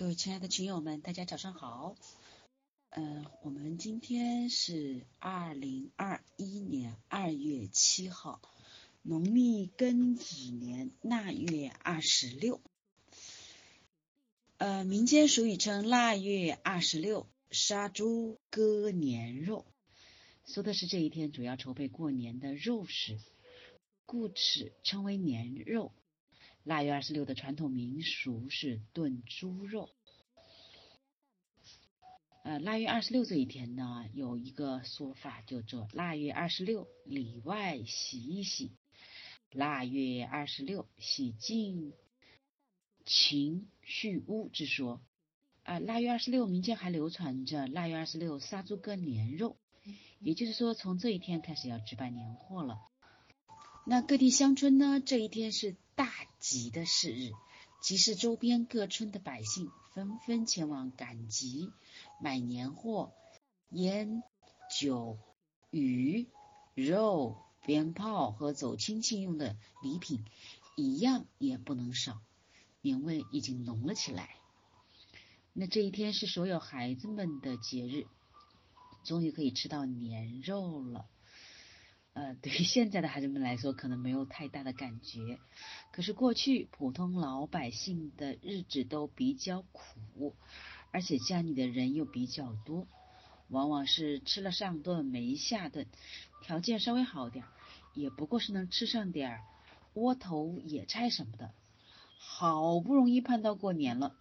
各位亲爱的群友们，大家早上好。嗯，我们今天是二零二一年二月七号，农历庚子年腊月二十六。呃，民间俗语称腊月二十六杀猪割年肉，说的是这一天主要筹备过年的肉食，故此称为年肉。腊月二十六的传统民俗是炖猪肉。呃，腊月二十六这一天呢，有一个说法叫做“腊月二十六里外洗一洗”，腊月二十六洗净情去污之说。啊，腊月二十六民间还流传着腊月二十六杀猪割年肉，也就是说从这一天开始要置办年货了。那各地乡村呢，这一天是大集的事日，集市周边各村的百姓纷纷前往赶集，买年货，烟酒、鱼、肉、鞭炮和走亲戚用的礼品，一样也不能少，年味已经浓了起来。那这一天是所有孩子们的节日，终于可以吃到年肉了。呃，对于现在的孩子们来说，可能没有太大的感觉。可是过去普通老百姓的日子都比较苦，而且家里的人又比较多，往往是吃了上顿没下顿，条件稍微好点，也不过是能吃上点窝头、野菜什么的。好不容易盼到过年了，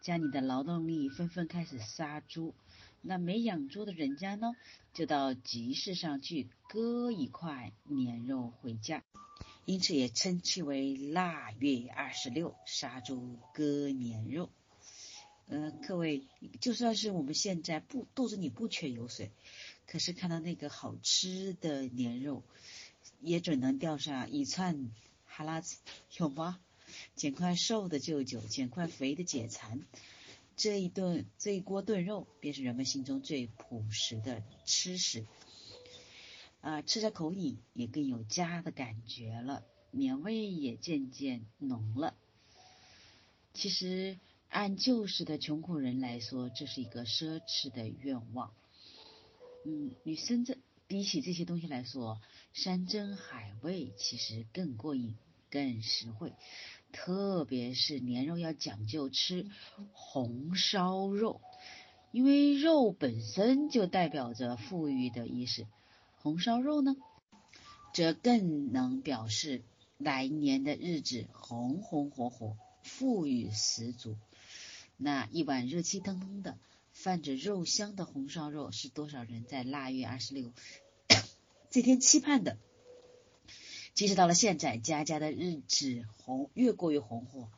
家里的劳动力纷纷开始杀猪。那没养猪的人家呢，就到集市上去割一块年肉回家，因此也称其为腊月二十六杀猪割年肉。呃，各位，就算是我们现在不肚子里不缺油水，可是看到那个好吃的年肉，也准能钓上一串哈喇子，有吗？捡块瘦的舅舅，捡块肥的解馋。这一顿这一锅炖肉，便是人们心中最朴实的吃食，啊，吃着口瘾也更有家的感觉了，年味也渐渐浓了。其实按旧时的穷苦人来说，这是一个奢侈的愿望。嗯，女生这比起这些东西来说，山珍海味其实更过瘾，更实惠。特别是年肉要讲究吃红烧肉，因为肉本身就代表着富裕的意思。红烧肉呢，则更能表示来年的日子红红火火、富裕十足。那一碗热气腾腾的、泛着肉香的红烧肉，是多少人在腊月二十六 这天期盼的。即使到了现在，家家的日子红越过越红火。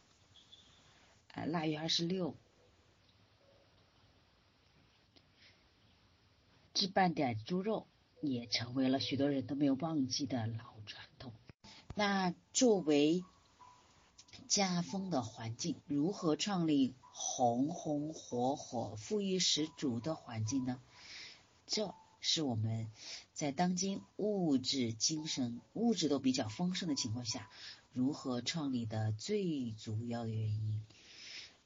啊，腊月二十六，置办点猪肉，也成为了许多人都没有忘记的老传统。那作为家风的环境，如何创立红红火火、富裕十足的环境呢？这。是我们在当今物质、精神、物质都比较丰盛的情况下，如何创立的最主要的原因，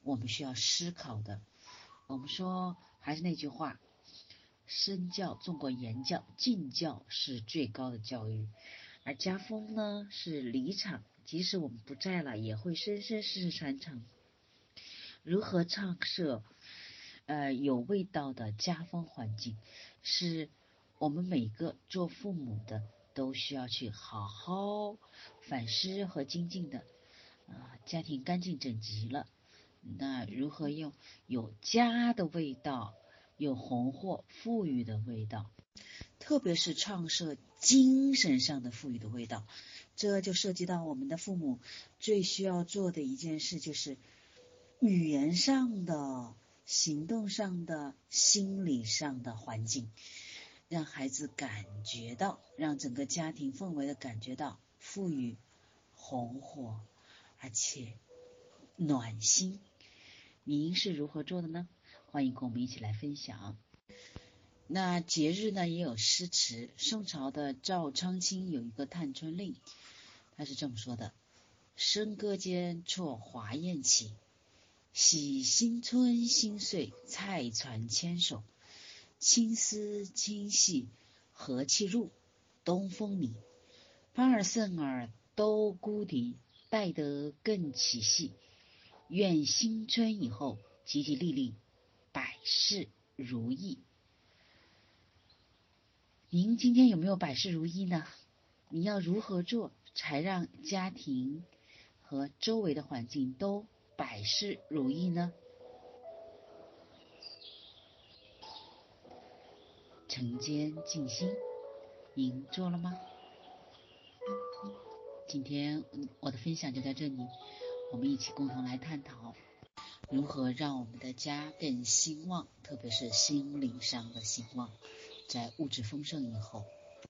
我们需要思考的。我们说，还是那句话，身教重过言教，敬教是最高的教育，而家风呢是离场，即使我们不在了，也会生生世世传承。如何创设呃有味道的家风环境？是我们每个做父母的都需要去好好反思和精进的啊。家庭干净整齐了，那如何用有家的味道，有红火富裕的味道，特别是创设精神上的富裕的味道，这就涉及到我们的父母最需要做的一件事，就是语言上的。行动上的、心理上的环境，让孩子感觉到，让整个家庭氛围的感觉到富裕、红火，而且暖心。您是如何做的呢？欢迎跟我们一起来分享。那节日呢也有诗词，宋朝的赵昌卿有一个探春令，他是这么说的：笙歌间错华宴起。喜新春新岁，菜船牵手，青丝轻细，和气入，东风里，凡尔圣尔都孤敌，待得更起戏。愿新春以后，吉吉利利，百事如意。您今天有没有百事如意呢？你要如何做才让家庭和周围的环境都百事如意呢？晨间静心，您做了吗？今天我的分享就在这里，我们一起共同来探讨如何让我们的家更兴旺，特别是心灵上的兴旺。在物质丰盛以后。